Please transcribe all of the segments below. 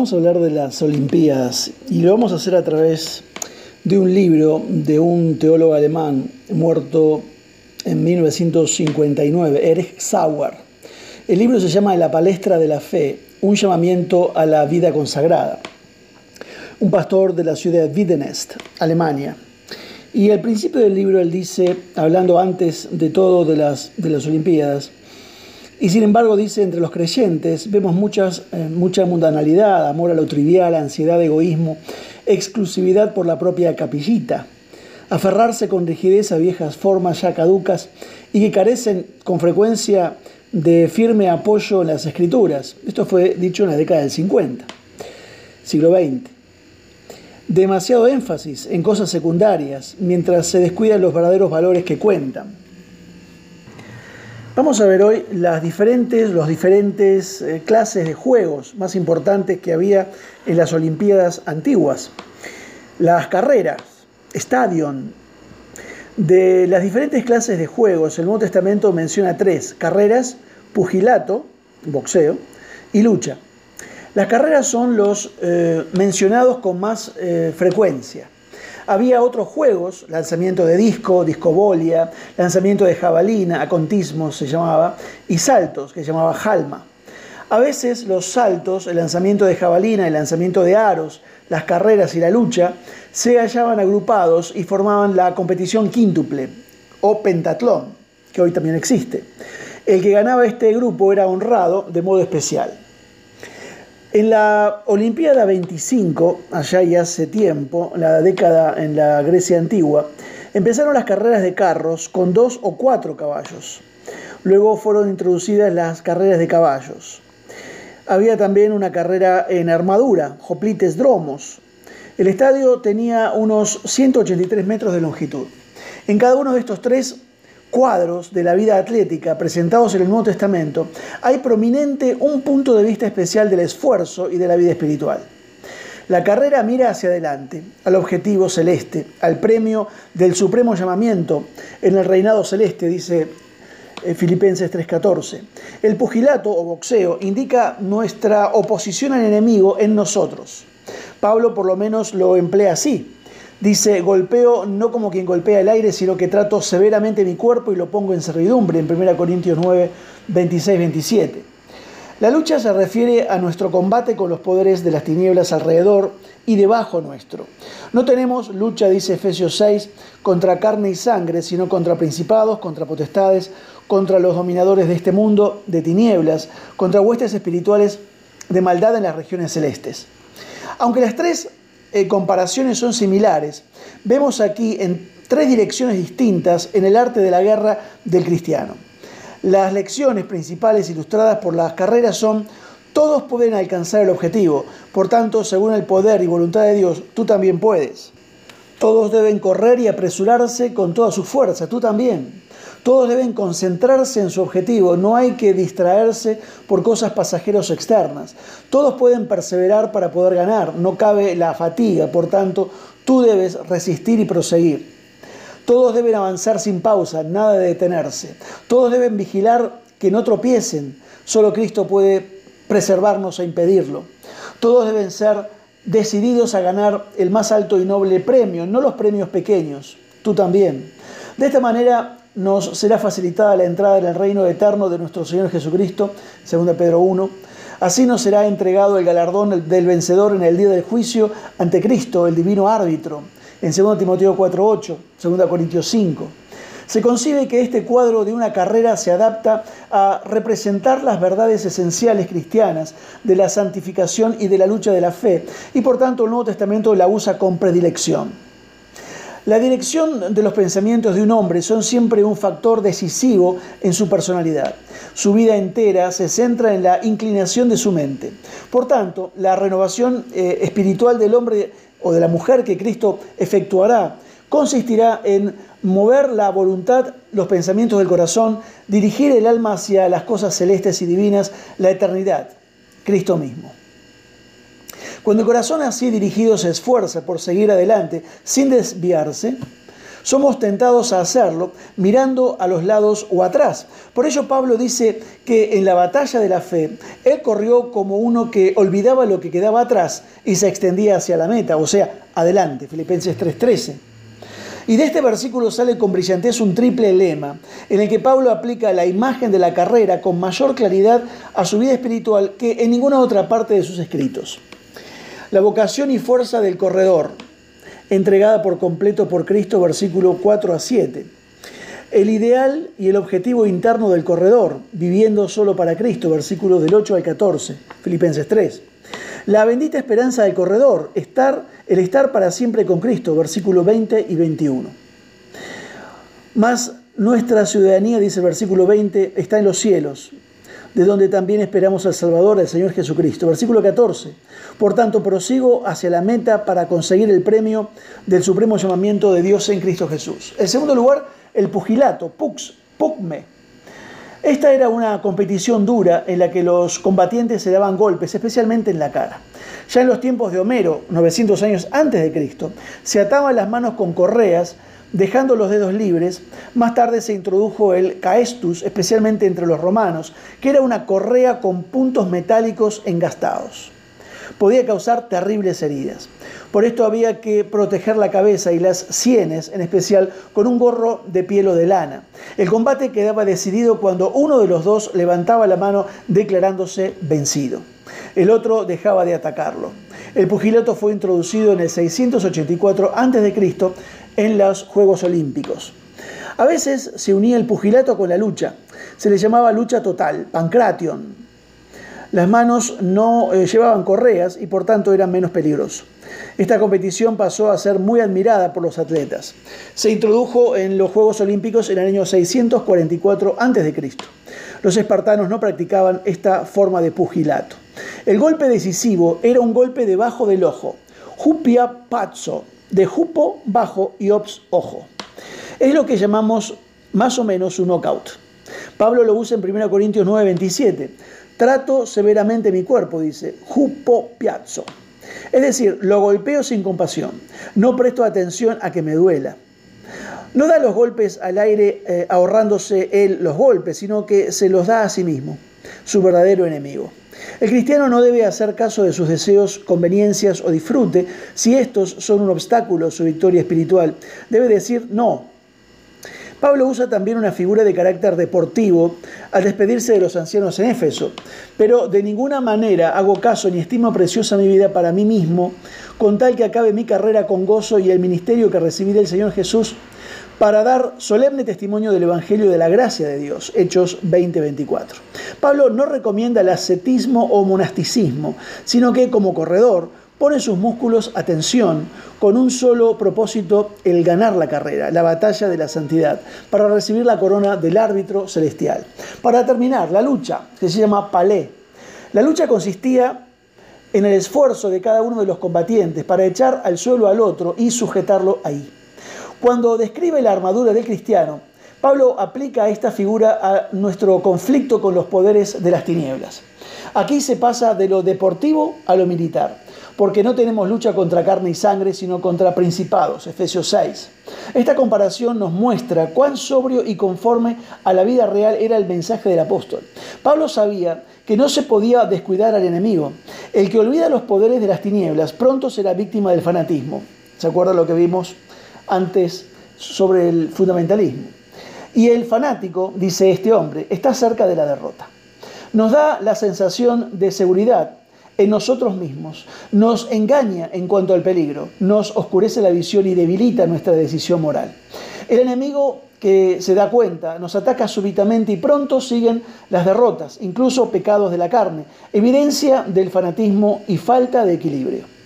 Vamos a hablar de las Olimpiadas y lo vamos a hacer a través de un libro de un teólogo alemán muerto en 1959, Erich Sauer. El libro se llama La palestra de la fe, un llamamiento a la vida consagrada. Un pastor de la ciudad de Wiedenest, Alemania. Y al principio del libro él dice, hablando antes de todo de las, de las Olimpiadas, y sin embargo, dice, entre los creyentes vemos muchas, eh, mucha mundanalidad, amor a lo trivial, ansiedad, egoísmo, exclusividad por la propia capillita, aferrarse con rigidez a viejas formas ya caducas y que carecen con frecuencia de firme apoyo en las escrituras. Esto fue dicho en la década del 50, siglo XX. Demasiado énfasis en cosas secundarias, mientras se descuidan los verdaderos valores que cuentan. Vamos a ver hoy las diferentes, los diferentes eh, clases de juegos más importantes que había en las Olimpiadas antiguas. Las carreras, stadion. De las diferentes clases de juegos, el Nuevo Testamento menciona tres, carreras, pugilato, boxeo, y lucha. Las carreras son los eh, mencionados con más eh, frecuencia. Había otros juegos, lanzamiento de disco, discobolia, lanzamiento de jabalina, acontismo se llamaba, y saltos, que se llamaba jalma. A veces los saltos, el lanzamiento de jabalina, el lanzamiento de aros, las carreras y la lucha, se hallaban agrupados y formaban la competición quíntuple o pentatlón, que hoy también existe. El que ganaba este grupo era honrado de modo especial. En la Olimpiada 25, allá y hace tiempo, la década en la Grecia antigua, empezaron las carreras de carros con dos o cuatro caballos. Luego fueron introducidas las carreras de caballos. Había también una carrera en armadura, hoplites dromos. El estadio tenía unos 183 metros de longitud. En cada uno de estos tres cuadros de la vida atlética presentados en el Nuevo Testamento, hay prominente un punto de vista especial del esfuerzo y de la vida espiritual. La carrera mira hacia adelante, al objetivo celeste, al premio del supremo llamamiento en el reinado celeste, dice eh, Filipenses 3:14. El pugilato o boxeo indica nuestra oposición al enemigo en nosotros. Pablo por lo menos lo emplea así. Dice, golpeo no como quien golpea el aire, sino que trato severamente mi cuerpo y lo pongo en servidumbre, en 1 Corintios 9, 26, 27. La lucha se refiere a nuestro combate con los poderes de las tinieblas alrededor y debajo nuestro. No tenemos lucha, dice Efesios 6, contra carne y sangre, sino contra principados, contra potestades, contra los dominadores de este mundo de tinieblas, contra huestes espirituales de maldad en las regiones celestes. Aunque las tres eh, comparaciones son similares. Vemos aquí en tres direcciones distintas en el arte de la guerra del cristiano. Las lecciones principales ilustradas por las carreras son todos pueden alcanzar el objetivo, por tanto, según el poder y voluntad de Dios, tú también puedes. Todos deben correr y apresurarse con toda su fuerza, tú también. Todos deben concentrarse en su objetivo, no hay que distraerse por cosas pasajeras o externas. Todos pueden perseverar para poder ganar, no cabe la fatiga, por tanto, tú debes resistir y proseguir. Todos deben avanzar sin pausa, nada de detenerse. Todos deben vigilar que no tropiecen, solo Cristo puede preservarnos e impedirlo. Todos deben ser decididos a ganar el más alto y noble premio, no los premios pequeños, tú también. De esta manera nos será facilitada la entrada en el reino eterno de nuestro Señor Jesucristo, 2 Pedro 1. Así nos será entregado el galardón del vencedor en el día del juicio ante Cristo, el divino árbitro, en 2 Timoteo 4.8, 2 Corintios 5. Se concibe que este cuadro de una carrera se adapta a representar las verdades esenciales cristianas de la santificación y de la lucha de la fe, y por tanto el Nuevo Testamento la usa con predilección. La dirección de los pensamientos de un hombre son siempre un factor decisivo en su personalidad. Su vida entera se centra en la inclinación de su mente. Por tanto, la renovación eh, espiritual del hombre o de la mujer que Cristo efectuará consistirá en mover la voluntad, los pensamientos del corazón, dirigir el alma hacia las cosas celestes y divinas, la eternidad, Cristo mismo. Cuando el corazón así dirigido se esfuerza por seguir adelante sin desviarse, Somos tentados a hacerlo mirando a los lados o atrás. Por ello Pablo dice que en la batalla de la fe, él corrió como uno que olvidaba lo que quedaba atrás y se extendía hacia la meta, o sea, adelante, Filipenses 3:13. Y de este versículo sale con brillantez un triple lema, en el que Pablo aplica la imagen de la carrera con mayor claridad a su vida espiritual que en ninguna otra parte de sus escritos. La vocación y fuerza del corredor, entregada por completo por Cristo, versículo 4 a 7. El ideal y el objetivo interno del corredor, viviendo solo para Cristo, versículos del 8 al 14, Filipenses 3. La bendita esperanza del corredor, estar, el estar para siempre con Cristo, versículo 20 y 21. Más nuestra ciudadanía, dice el versículo 20, está en los cielos, de donde también esperamos al Salvador, al Señor Jesucristo. Versículo 14. Por tanto, prosigo hacia la meta para conseguir el premio del supremo llamamiento de Dios en Cristo Jesús. En segundo lugar, el pugilato, pux, pugme. Esta era una competición dura en la que los combatientes se daban golpes, especialmente en la cara. Ya en los tiempos de Homero, 900 años antes de Cristo, se ataban las manos con correas dejando los dedos libres, más tarde se introdujo el caestus, especialmente entre los romanos, que era una correa con puntos metálicos engastados. Podía causar terribles heridas. Por esto había que proteger la cabeza y las sienes, en especial, con un gorro de piel o de lana. El combate quedaba decidido cuando uno de los dos levantaba la mano declarándose vencido. El otro dejaba de atacarlo. El pugilato fue introducido en el 684 a.C en los Juegos Olímpicos. A veces se unía el pugilato con la lucha. Se le llamaba lucha total, pancration. Las manos no eh, llevaban correas y por tanto eran menos peligrosos. Esta competición pasó a ser muy admirada por los atletas. Se introdujo en los Juegos Olímpicos en el año 644 a.C. Los espartanos no practicaban esta forma de pugilato. El golpe decisivo era un golpe debajo del ojo, jupia pazzo, de jupo bajo y ops ojo. Es lo que llamamos más o menos un knockout. Pablo lo usa en 1 Corintios 9, 27. Trato severamente mi cuerpo, dice, jupo piazzo. Es decir, lo golpeo sin compasión. No presto atención a que me duela. No da los golpes al aire eh, ahorrándose él los golpes, sino que se los da a sí mismo, su verdadero enemigo. El cristiano no debe hacer caso de sus deseos, conveniencias o disfrute si estos son un obstáculo a su victoria espiritual. Debe decir no. Pablo usa también una figura de carácter deportivo al despedirse de los ancianos en Éfeso, pero de ninguna manera hago caso ni estimo preciosa mi vida para mí mismo, con tal que acabe mi carrera con gozo y el ministerio que recibí del Señor Jesús para dar solemne testimonio del Evangelio de la gracia de Dios, Hechos 20-24. Pablo no recomienda el ascetismo o monasticismo, sino que como corredor pone sus músculos a tensión con un solo propósito, el ganar la carrera, la batalla de la santidad, para recibir la corona del árbitro celestial. Para terminar, la lucha, que se llama palé. La lucha consistía en el esfuerzo de cada uno de los combatientes para echar al suelo al otro y sujetarlo ahí. Cuando describe la armadura del cristiano, Pablo aplica esta figura a nuestro conflicto con los poderes de las tinieblas. Aquí se pasa de lo deportivo a lo militar, porque no tenemos lucha contra carne y sangre, sino contra principados, Efesios 6. Esta comparación nos muestra cuán sobrio y conforme a la vida real era el mensaje del apóstol. Pablo sabía que no se podía descuidar al enemigo. El que olvida los poderes de las tinieblas pronto será víctima del fanatismo. ¿Se acuerda lo que vimos antes sobre el fundamentalismo. Y el fanático, dice este hombre, está cerca de la derrota. Nos da la sensación de seguridad en nosotros mismos, nos engaña en cuanto al peligro, nos oscurece la visión y debilita nuestra decisión moral. El enemigo que se da cuenta nos ataca súbitamente y pronto siguen las derrotas, incluso pecados de la carne, evidencia del fanatismo y falta de equilibrio.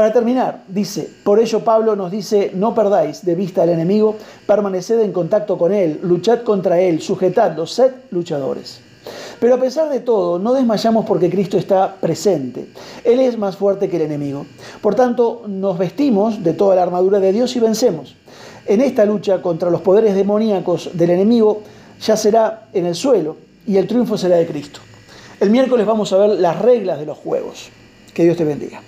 Para terminar, dice, por ello Pablo nos dice, no perdáis de vista al enemigo, permaneced en contacto con él, luchad contra él, sujetadlo, sed luchadores. Pero a pesar de todo, no desmayamos porque Cristo está presente. Él es más fuerte que el enemigo. Por tanto, nos vestimos de toda la armadura de Dios y vencemos. En esta lucha contra los poderes demoníacos del enemigo ya será en el suelo y el triunfo será de Cristo. El miércoles vamos a ver las reglas de los juegos. Que Dios te bendiga.